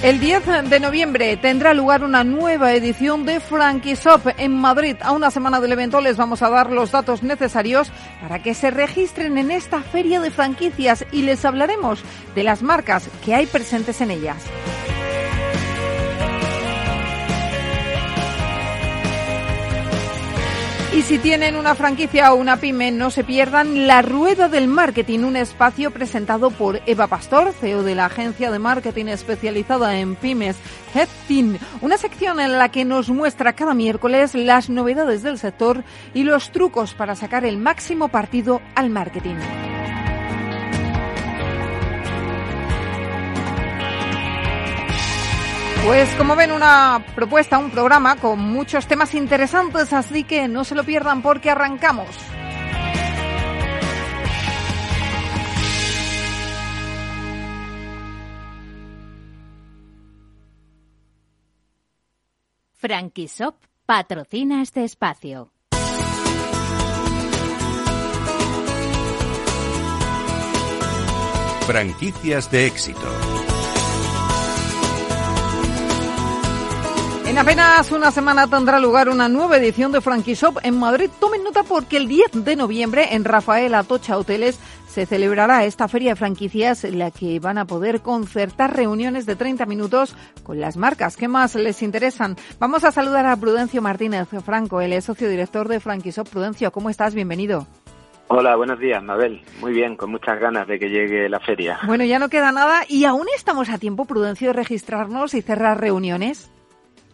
El 10 de noviembre tendrá lugar una nueva edición de Shop en Madrid. A una semana del evento les vamos a dar los datos necesarios para que se registren en esta feria de franquicias y les hablaremos de las marcas que hay presentes en ellas. Y si tienen una franquicia o una pyme, no se pierdan La Rueda del Marketing, un espacio presentado por Eva Pastor, CEO de la agencia de marketing especializada en pymes HeadTeam, una sección en la que nos muestra cada miércoles las novedades del sector y los trucos para sacar el máximo partido al marketing. Pues como ven, una propuesta, un programa con muchos temas interesantes, así que no se lo pierdan porque arrancamos. Frankisop patrocina este espacio. Franquicias de éxito. En apenas una semana tendrá lugar una nueva edición de Shop en Madrid. Tomen nota porque el 10 de noviembre en Rafael Atocha Hoteles se celebrará esta feria de franquicias en la que van a poder concertar reuniones de 30 minutos con las marcas que más les interesan. Vamos a saludar a Prudencio Martínez Franco, el socio director de Shop. Prudencio, ¿cómo estás? Bienvenido. Hola, buenos días, Mabel. Muy bien, con muchas ganas de que llegue la feria. Bueno, ya no queda nada y aún estamos a tiempo, Prudencio, de registrarnos y cerrar reuniones.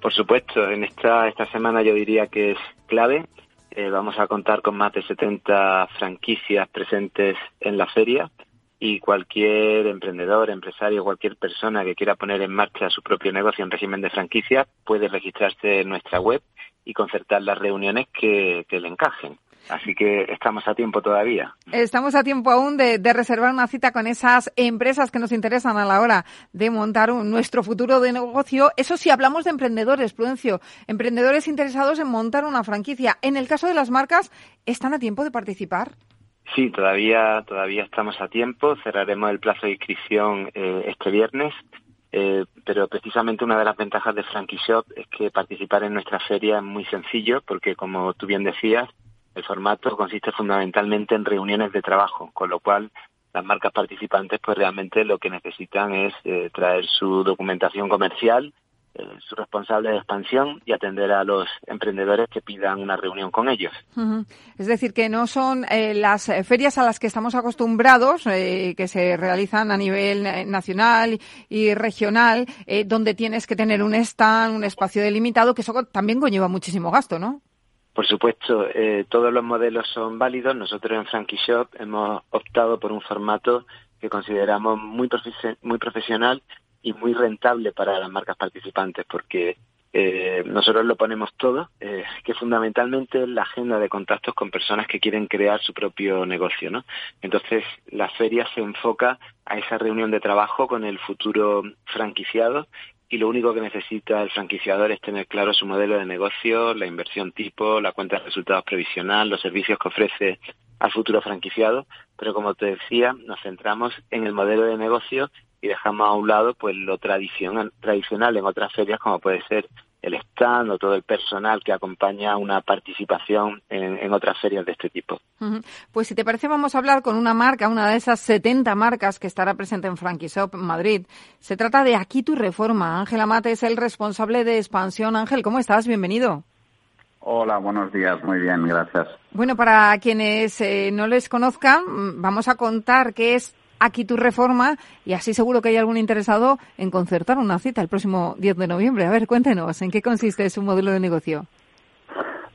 Por supuesto, en esta, esta semana yo diría que es clave. Eh, vamos a contar con más de 70 franquicias presentes en la feria y cualquier emprendedor, empresario, cualquier persona que quiera poner en marcha su propio negocio en régimen de franquicia puede registrarse en nuestra web y concertar las reuniones que le encajen. Así que estamos a tiempo todavía. Estamos a tiempo aún de, reservar una cita con esas empresas que nos interesan a la hora de montar nuestro futuro de negocio. Eso sí, hablamos de emprendedores, Prudencio. Emprendedores interesados en montar una franquicia. En el caso de las marcas, ¿están a tiempo de participar? Sí, todavía, todavía estamos a tiempo. Cerraremos el plazo de inscripción eh, este viernes. Eh, pero precisamente una de las ventajas de Frankie Shop es que participar en nuestra feria es muy sencillo porque, como tú bien decías, el formato consiste fundamentalmente en reuniones de trabajo, con lo cual las marcas participantes pues realmente lo que necesitan es eh, traer su documentación comercial, eh, su responsable de expansión y atender a los emprendedores que pidan una reunión con ellos. Es decir, que no son eh, las ferias a las que estamos acostumbrados, que se realizan a nivel nacional y regional, donde tienes que tener un stand, un espacio delimitado, que eso también conlleva muchísimo gasto, ¿no? Por supuesto, eh, todos los modelos son válidos. Nosotros en Frankie Shop hemos optado por un formato que consideramos muy, profesional y muy rentable para las marcas participantes, porque eh, nosotros lo ponemos todo, eh, que fundamentalmente es la agenda de contactos con personas que quieren crear su propio negocio, ¿no? Entonces, la feria se enfoca a esa reunión de trabajo con el futuro franquiciado y lo único que necesita el franquiciador es tener claro su modelo de negocio, la inversión tipo, la cuenta de resultados previsional, los servicios que ofrece al futuro franquiciado, pero como te decía, nos centramos en el modelo de negocio y dejamos a un lado pues lo tradicional, tradicional en otras ferias como puede ser el stand o todo el personal que acompaña una participación en, otras ferias de este tipo. Pues si te parece vamos a hablar con una marca, una de esas 70 marcas que estará presente en Frankie Shop Madrid. Se trata de Aquí tu reforma. Ángel Amate es el responsable de expansión. Ángel, ¿cómo estás? Bienvenido. Hola, buenos días. Muy bien, gracias. Bueno, para quienes eh, no les conozcan, vamos a contar qué es aquí tu reforma y así seguro que hay algún interesado en concertar una cita el próximo 10 de noviembre. A ver, cuéntenos, ¿en qué consiste su modelo de negocio?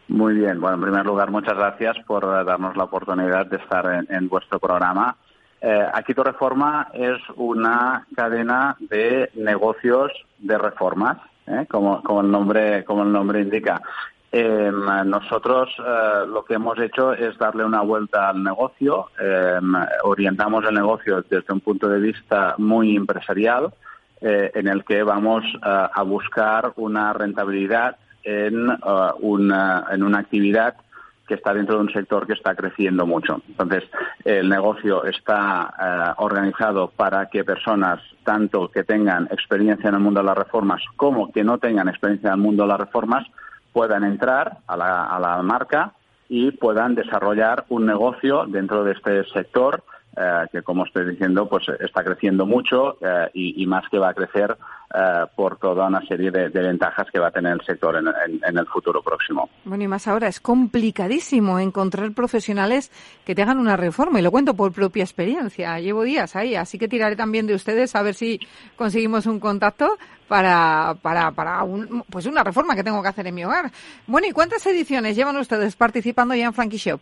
Muy bien, bueno, en primer lugar, muchas gracias por darnos la oportunidad de estar en, vuestro programa. Eh, aquí tu reforma es una cadena de negocios de reformas. ¿eh? como, como, el nombre, como el nombre indica. Eh, nosotros eh, lo que hemos hecho es darle una vuelta al negocio, eh, orientamos el negocio desde un punto de vista muy empresarial, en el que vamos a buscar una rentabilidad en, una, en una actividad que está dentro de un sector que está creciendo mucho. Entonces, el negocio está organizado para que personas, tanto que tengan experiencia en el mundo de las reformas como que no tengan experiencia en el mundo de las reformas, puedan entrar a la, a la marca y puedan desarrollar un negocio dentro de este sector eh, que, como estoy diciendo, pues está creciendo mucho eh, y, más que va a crecer eh, por toda una serie de, ventajas que va a tener el sector en, el futuro próximo. Bueno, y más ahora, es complicadísimo encontrar profesionales que te hagan una reforma, y lo cuento por propia experiencia. Llevo días ahí, así que tiraré también de ustedes a ver si conseguimos un contacto para, para, para un, pues una reforma que tengo que hacer en mi hogar. Bueno, ¿y cuántas ediciones llevan ustedes participando ya en Frankie Shop?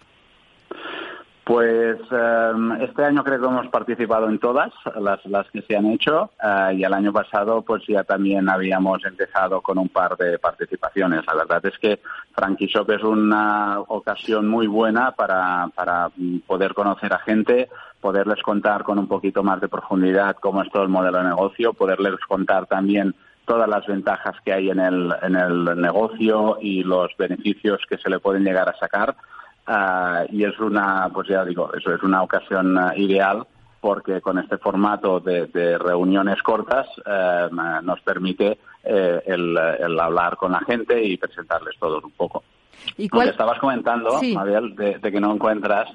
Pues em, este año creo que hemos participado en todas las, las que se han hecho eh, y el año pasado pues ya también habíamos empezado con un par de participaciones. La verdad es que Frankie Shop es una ocasión muy buena para, para poder conocer a gente, poderles contar con un poquito más de profundidad cómo es todo el modelo de negocio, poderles contar también todas las ventajas que hay en el, en el negocio y los beneficios que se le pueden llegar a sacar Ah, y es una, pues ya digo, eso es una ocasión ah, ideal porque con este formato de, reuniones cortas eh, nos permite eh, el, hablar con la gente y presentarles todos un poco. ¿Y cuál? estabas comentando, Mabel, de, que no encuentras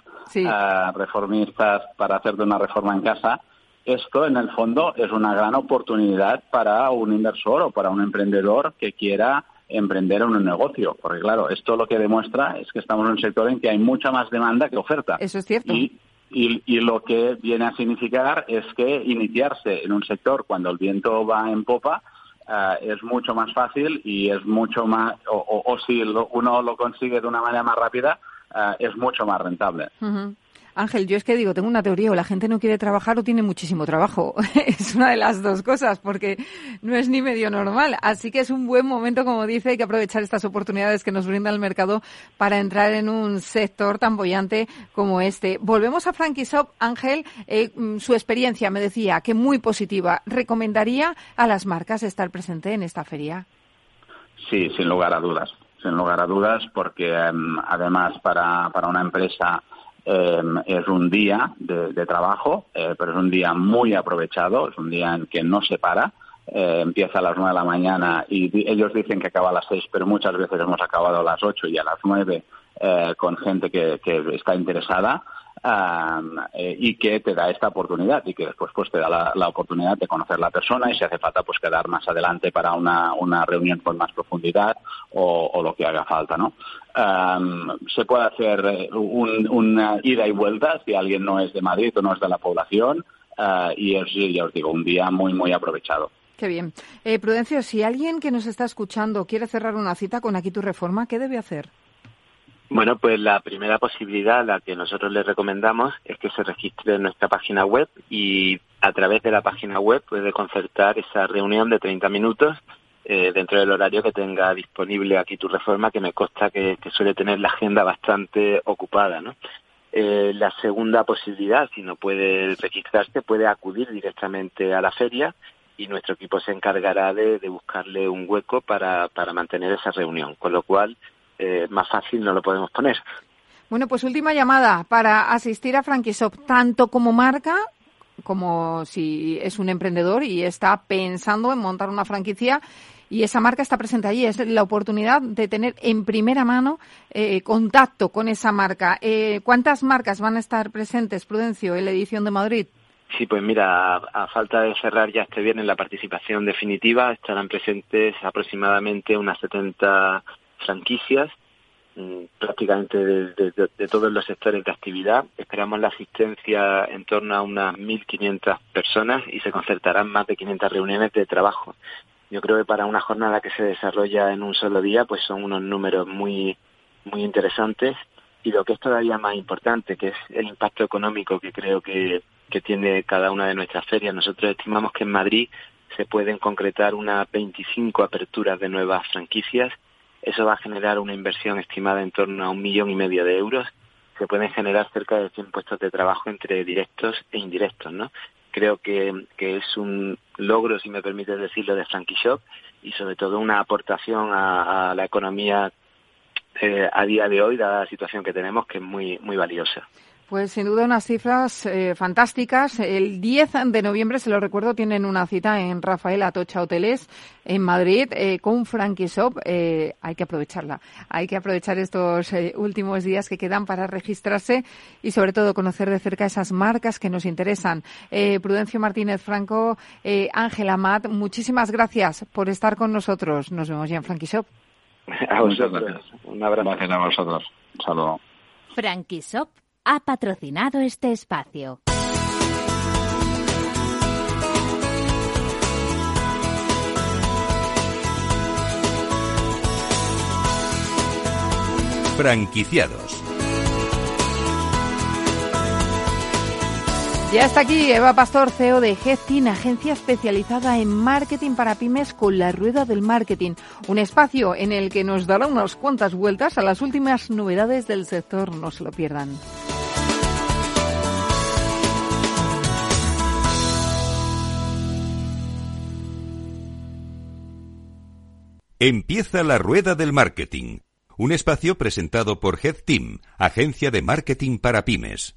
ah, reformistas para hacerte una reforma en casa, esto en el fondo es una gran oportunidad para un inversor o para un emprendedor que quiera emprender en un negocio. Porque claro, esto lo que demuestra es que estamos en un sector en que hay mucha más demanda que oferta. Eso es cierto. Y, y, lo que viene a significar es que iniciarse en un sector cuando el viento va en popa eh, es mucho más fácil y es mucho más, o, si uno lo consigue de una manera más rápida, eh, es mucho más rentable. Ángel, yo es que digo, tengo una teoría, o la gente no quiere trabajar o tiene muchísimo trabajo. es una de las dos cosas, porque no es ni medio normal. Así que es un buen momento, como dice, hay que aprovechar estas oportunidades que nos brinda el mercado para entrar en un sector tan bollante como este. Volvemos a Frankie Shop. Ángel, eh, mm, su experiencia me decía que muy positiva. ¿Recomendaría a las marcas estar presente en esta feria? Sí, sin lugar a dudas. Sin lugar a dudas, porque em, además para, para una empresa Em, es un día de, trabajo, eh, pero es un día muy aprovechado, es un día en que no se para. Eh, empieza a las nueve de la mañana y ellos dicen que acaba a las seis, pero muchas veces hemos acabado a las ocho y a las nueve eh, con gente que está interesada. Eh, y que te da esta oportunidad y que después pues te da la, oportunidad de conocer la persona y si hace falta pues quedar más adelante para una, una reunión con más profundidad o, lo que haga falta, ¿no? se puede hacer un, una ida y vuelta si alguien no es de Madrid o no es de la población uh, y es, ya os digo, un día muy, muy aprovechado. Qué bien. Eh, Prudencio, si alguien que nos está escuchando quiere cerrar una cita con Aquí tu Reforma, ¿qué debe hacer? Bueno, pues la primera posibilidad, la que nosotros le recomendamos, es que se registre en nuestra página web y a través de la página web puede concertar esa reunión de 30 minutos eh, dentro del horario que tenga disponible aquí tu reforma, que me consta que, suele tener la agenda bastante ocupada, ¿no? Eh, la segunda posibilidad, si no puede registrarse, puede acudir directamente a la feria y nuestro equipo se encargará de, de buscarle un hueco para, para mantener esa reunión. Con lo cual, eh, más fácil no lo podemos poner. Bueno, pues última llamada para asistir a Franquishop, tanto como marca como si es un emprendedor y está pensando en montar una franquicia y esa marca está presente allí. Es la oportunidad de tener en primera mano eh, contacto con esa marca. Eh, ¿Cuántas marcas van a estar presentes, Prudencio, en la edición de Madrid? Sí, pues mira, a, falta de cerrar ya este viernes la participación definitiva, estarán presentes aproximadamente unas 70 franquicias mm, prácticamente de, todos los sectores de actividad. Esperamos la asistencia en torno a unas 1.500 personas y se concertarán más de 500 reuniones de trabajo. Yo creo que para una jornada que se desarrolla en un solo día, pues son unos números muy, muy interesantes y lo que es todavía más importante, que es el impacto económico que creo que, que tiene cada una de nuestras ferias. Nosotros estimamos que en Madrid se pueden concretar unas 25 aperturas de nuevas franquicias. Eso va a generar una inversión estimada en torno a un millón y medio de euros. Se pueden generar cerca de 100 puestos de trabajo entre directos e indirectos, ¿no? Creo que, que es un logro, si me permite decirlo, de Frankie Shop y sobre todo una aportación a, la economía eh, a día de hoy, dada la situación que tenemos, que es muy, muy valiosa. Pues sin duda unas cifras eh, fantásticas. El 10 de noviembre, se lo recuerdo, tienen una cita en Rafael Atocha Hoteles en Madrid eh, con Frankie Shop. Eh, hay que aprovecharla. Hay que aprovechar estos últimos días que quedan para registrarse y sobre todo conocer de cerca esas marcas que nos interesan. Prudencio Martínez Franco, Ángela Matt, muchísimas gracias por estar con nosotros. Nos vemos ya en Frankie Shop. A vosotros. Un abrazo. Gracias a vosotros. Un saludo. Frankie Shop ha patrocinado este espacio. Franquiciados. Ya está aquí Eva Pastor, CEO de Headteam, agencia especializada en marketing para pymes con la rueda del marketing, un espacio en el que nos dará unas cuantas vueltas a las últimas novedades del sector, no se lo pierdan. Empieza la rueda del marketing, un espacio presentado por Head Team, agencia de marketing para pymes.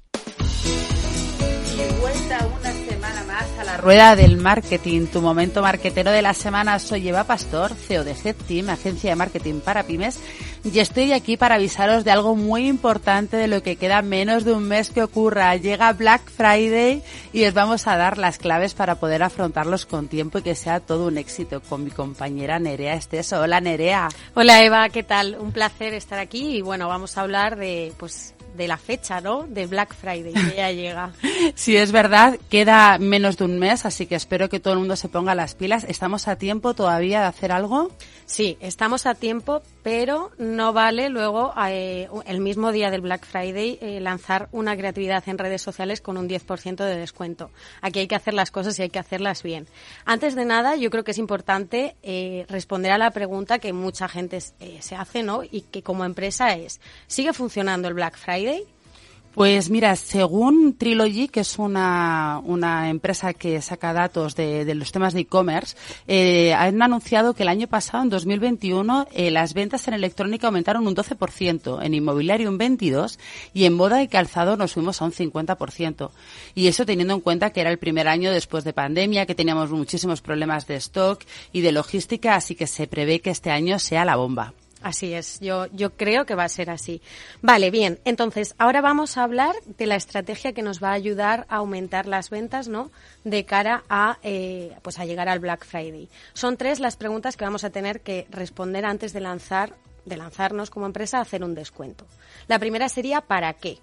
Rueda del marketing, tu momento marketero de la semana. Soy Eva Pastor, CEO de Head agencia de marketing para pymes y estoy aquí para avisaros de algo muy importante de lo que queda menos de un mes que ocurra. Llega Black Friday y os vamos a dar las claves para poder afrontarlos con tiempo y que sea todo un éxito con mi compañera Nerea Esteso. Hola Nerea. Hola Eva, ¿qué tal? Un placer estar aquí y bueno, vamos a hablar de pues de la fecha, ¿no? De Black Friday, que ya llega. sí, es verdad, queda menos de un mes, así que espero que todo el mundo se ponga las pilas. ¿Estamos a tiempo todavía de hacer algo? Sí, estamos a tiempo, pero no vale luego eh, el mismo día del Black Friday eh, lanzar una creatividad en redes sociales con un 10% de descuento. Aquí hay que hacer las cosas y hay que hacerlas bien. Antes de nada, yo creo que es importante eh, responder a la pregunta que mucha gente se hace, ¿no? Y que como empresa es, ¿sigue funcionando el Black Friday? Pues mira, según Trilogy, que es una, una empresa que saca datos de, los temas de e-commerce, eh, han anunciado que el año pasado, en 2021, eh, las ventas en electrónica aumentaron un 12%, en inmobiliario un 22% y en moda y calzado nos fuimos a un 50%. Y eso teniendo en cuenta que era el primer año después de pandemia, que teníamos muchísimos problemas de stock y de logística, así que se prevé que este año sea la bomba. Así es, yo, yo creo que va a ser así. Vale, bien, entonces ahora vamos a hablar de la estrategia que nos va a ayudar a aumentar las ventas, ¿no? De cara a, eh, pues a llegar al Black Friday. Son tres las preguntas que vamos a tener que responder antes de lanzar, de lanzarnos como empresa a hacer un descuento. La primera sería ¿para qué?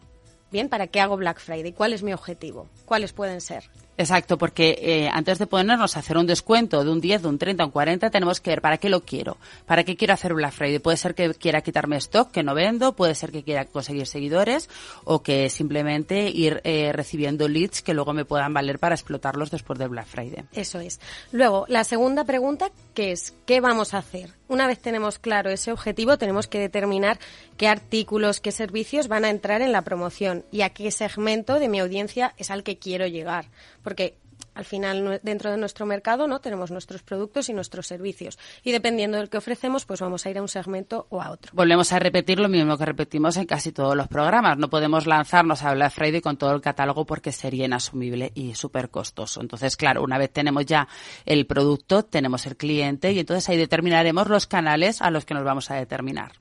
Bien, ¿para qué hago Black Friday? ¿Cuál es mi objetivo? ¿Cuáles pueden ser? Exacto, porque eh, antes de ponernos a hacer un descuento de un 10, de un 30, un 40, tenemos que ver para qué lo quiero, para qué quiero hacer Black Friday. Puede ser que quiera quitarme stock que no vendo, puede ser que quiera conseguir seguidores o que simplemente ir eh, recibiendo leads que luego me puedan valer para explotarlos después del Black Friday. Eso es. Luego, la segunda pregunta que es, ¿qué vamos a hacer? Una vez tenemos claro ese objetivo, tenemos que determinar qué artículos, qué servicios van a entrar en la promoción y a qué segmento de mi audiencia es al que quiero llegar porque al final dentro de nuestro mercado no tenemos nuestros productos y nuestros servicios y dependiendo del que ofrecemos pues vamos a ir a un segmento o a otro. Volvemos a repetir lo mismo que repetimos en casi todos los programas. No podemos lanzarnos a Black Friday con todo el catálogo porque sería inasumible y súper costoso. Entonces, claro, una vez tenemos ya el producto, tenemos el cliente y entonces ahí determinaremos los canales a los que nos vamos a determinar.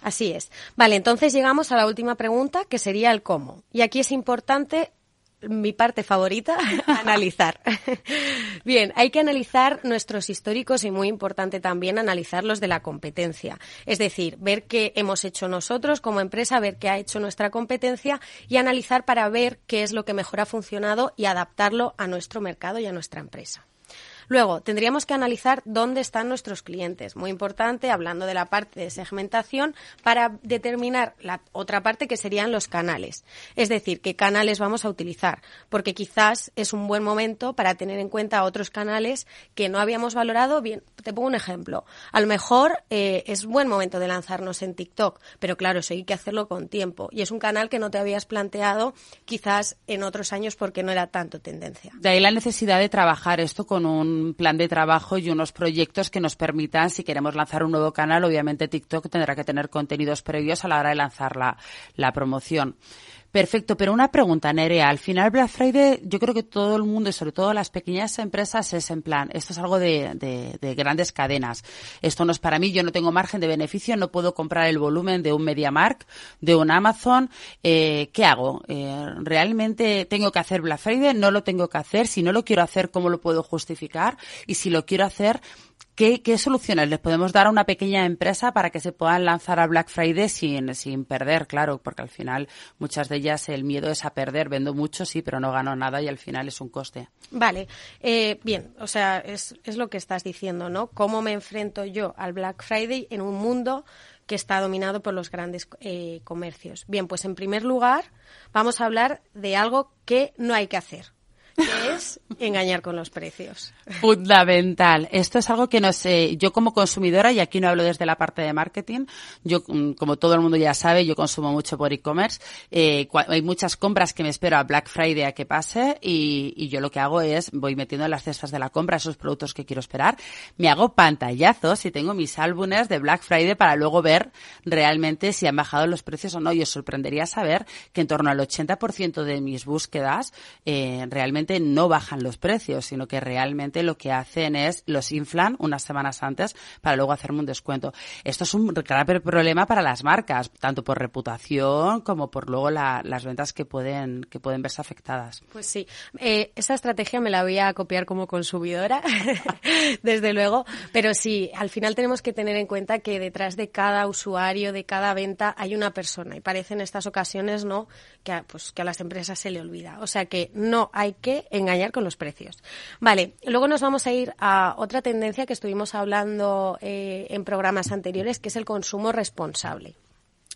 Así es. Vale, entonces llegamos a la última pregunta, que sería el cómo. Y aquí es importante mi parte favorita, analizar. Bien, hay que analizar nuestros históricos y muy importante también analizar los de la competencia. Es decir, ver qué hemos hecho nosotros como empresa, ver qué ha hecho nuestra competencia y analizar para ver qué es lo que mejor ha funcionado y adaptarlo a nuestro mercado y a nuestra empresa. Luego, tendríamos que analizar dónde están nuestros clientes. Muy importante, hablando de la parte de segmentación, para determinar la otra parte que serían los canales. Es decir, qué canales vamos a utilizar. Porque quizás es un buen momento para tener en cuenta otros canales que no habíamos valorado. Bien, te pongo un ejemplo. A lo mejor eh, es buen momento de lanzarnos en TikTok, pero claro, eso hay que hacerlo con tiempo. Y es un canal que no te habías planteado quizás en otros años porque no era tanto tendencia. De ahí la necesidad de trabajar esto con un plan de trabajo y unos proyectos que nos permitan, si queremos lanzar un nuevo canal, obviamente TikTok tendrá que tener contenidos previos a la hora de lanzar la, la promoción. Perfecto, pero una pregunta, Nerea. Al final Black Friday, yo creo que todo el mundo y sobre todo las pequeñas empresas es en plan, esto es algo de, de, grandes cadenas. Esto no es para mí, yo no tengo margen de beneficio, no puedo comprar el volumen de un MediaMark, de un Amazon. Eh, ¿Qué hago? Eh, ¿Realmente tengo que hacer Black Friday? ¿No lo tengo que hacer? Si no lo quiero hacer, ¿cómo lo puedo justificar? Y si lo quiero hacer, ¿Qué, soluciones les podemos dar a una pequeña empresa para que se puedan lanzar a Black Friday sin, sin perder, claro? Porque al final muchas de ellas el miedo es a perder. Vendo mucho, sí, pero no gano nada y al final es un coste. Vale, eh, bien, o sea, es, es lo que estás diciendo, ¿no? ¿Cómo me enfrento yo al Black Friday en un mundo que está dominado por los grandes eh, comercios? Bien, pues en primer lugar vamos a hablar de algo que no hay que hacer es engañar con los precios. Fundamental. Esto es algo que no sé, yo como consumidora, y aquí no hablo desde la parte de marketing, yo, mm, como todo el mundo ya sabe, yo consumo mucho por e-commerce, eh, hay muchas compras que me espero a Black Friday a que pase y, y yo lo que hago es, voy metiendo en las cestas de la compra esos productos que quiero esperar, me hago pantallazos y tengo mis álbumes de Black Friday para luego ver realmente si han bajado los precios o no. Y os sorprendería saber que en torno al 80% de mis búsquedas eh, realmente no bajan los precios, sino que realmente lo que hacen es los inflan unas semanas antes para luego hacerme un descuento. Esto es un grave problema para las marcas, tanto por reputación como por luego las ventas que pueden, que pueden verse afectadas. Pues sí, eh, esa estrategia me la voy a copiar como consumidora, desde luego, pero sí, al final tenemos que tener en cuenta que detrás de cada usuario, de cada venta, hay una persona y parece en estas ocasiones, ¿no?, que pues, que a las empresas se le olvida. O sea que no hay que engañar con los precios. Vale, luego nos vamos a ir a otra tendencia que estuvimos hablando eh, en programas anteriores, que es el consumo responsable.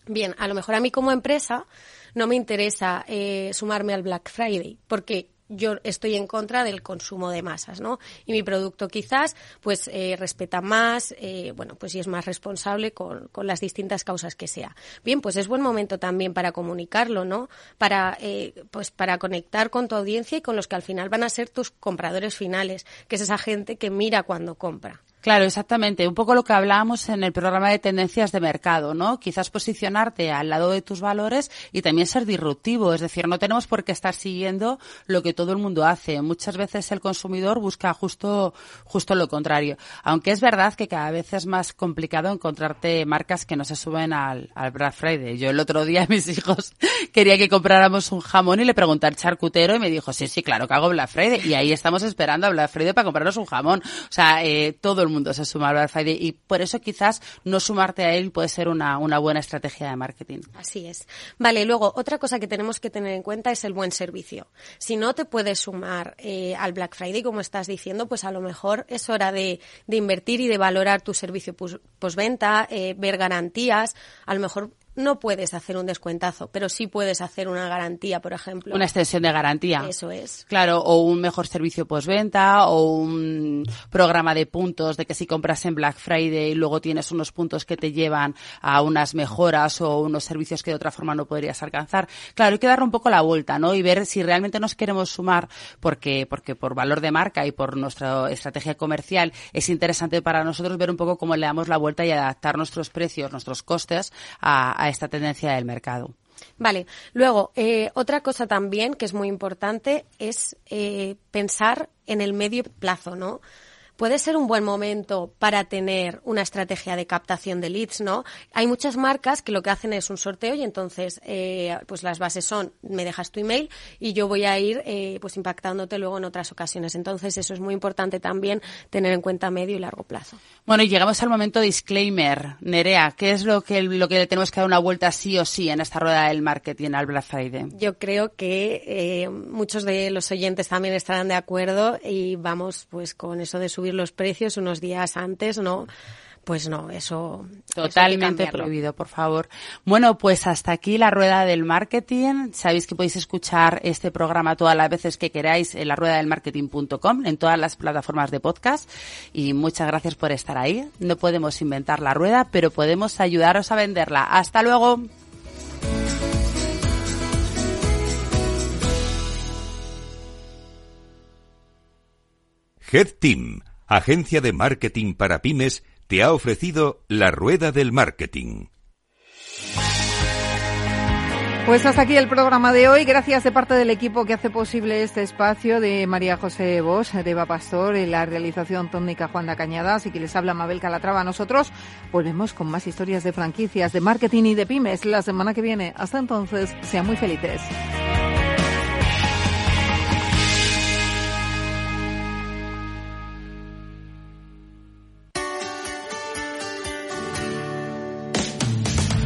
Bien, a lo mejor a mí como empresa no me interesa eh, sumarme al Black Friday, porque yo estoy en contra del consumo de masas, ¿no? Y mi producto quizás, pues, eh, respeta más, eh, bueno, pues y es más responsable con, con, las distintas causas que sea. Bien, pues es buen momento también para comunicarlo, ¿no? Para, eh, pues, para conectar con tu audiencia y con los que al final van a ser tus compradores finales, que es esa gente que mira cuando compra. Claro, exactamente. Un poco lo que hablábamos en el programa de tendencias de mercado, ¿no? Quizás posicionarte al lado de tus valores y también ser disruptivo. Es decir, no tenemos por qué estar siguiendo lo que todo el mundo hace. Muchas veces el consumidor busca justo, justo lo contrario. Aunque es verdad que cada vez es más complicado encontrarte marcas que no se suben al, al Black Friday. Yo el otro día mis hijos quería que compráramos un jamón y le pregunté al charcutero y me dijo, sí, sí, claro que hago Black Friday. Y ahí estamos esperando a Black Friday para comprarnos un jamón. O sea, eh, todo el mundo se suma al Black Friday y por eso quizás no sumarte a él puede ser una, una buena estrategia de marketing. Así es. Vale, luego otra cosa que tenemos que tener en cuenta es el buen servicio. Si no te puedes sumar eh, al Black Friday, como estás diciendo, pues a lo mejor es hora de, de invertir y de valorar tu servicio postventa, eh, ver garantías, a lo mejor no puedes hacer un descuentazo, pero sí puedes hacer una garantía, por ejemplo. Una extensión de garantía. Eso es. Claro, o un mejor servicio postventa, o un programa de puntos de que si compras en Black Friday luego tienes unos puntos que te llevan a unas mejoras o unos servicios que de otra forma no podrías alcanzar. Claro, hay que darle un poco la vuelta, ¿no? Y ver si realmente nos queremos sumar porque, porque por valor de marca y por nuestra estrategia comercial es interesante para nosotros ver un poco cómo le damos la vuelta y adaptar nuestros precios, nuestros costes a a esta tendencia del mercado. Vale. Luego, eh, otra cosa también que es muy importante es eh, pensar en el medio plazo, ¿no? Puede ser un buen momento para tener una estrategia de captación de leads, ¿no? Hay muchas marcas que lo que hacen es un sorteo y entonces, eh, pues las bases son, me dejas tu email y yo voy a ir, eh, pues impactándote luego en otras ocasiones. Entonces, eso es muy importante también tener en cuenta a medio y largo plazo. Bueno, y llegamos al momento disclaimer. Nerea, ¿qué es lo que, lo que le tenemos que dar una vuelta sí o sí en esta rueda del marketing al Black Friday? Yo creo que eh, muchos de los oyentes también estarán de acuerdo y vamos pues con eso de subir los precios unos días antes, ¿no? Pues no, eso totalmente prohibido, por favor. Bueno, pues hasta aquí la rueda del marketing. Sabéis que podéis escuchar este programa todas las veces que queráis en la rueda del marketing.com, en todas las plataformas de podcast. Y muchas gracias por estar ahí. No podemos inventar la rueda, pero podemos ayudaros a venderla. Hasta luego. Head Team, agencia de marketing para pymes, te ha ofrecido la rueda del marketing. Pues hasta aquí el programa de hoy. Gracias de parte del equipo que hace posible este espacio de María José Bosch, de Eva Pastor, en la realización técnica Juan da Cañadas y que les habla Mabel Calatrava. Nosotros volvemos con más historias de franquicias, de marketing y de pymes la semana que viene. Hasta entonces, sean muy felices.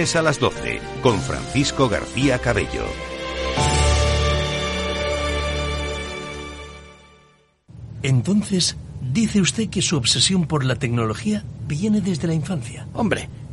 lunes a las 12, con Francisco García Cabello. Entonces, dice usted que su obsesión por la tecnología viene desde la infancia. Hombre,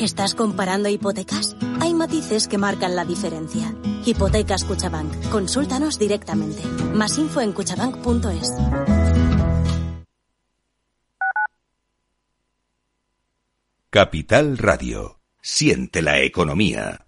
¿Estás comparando hipotecas? Hay matices que marcan la diferencia. Hipotecas Cuchabank. Consúltanos directamente. Más info en cuchabank.es. Capital Radio. Siente la economía.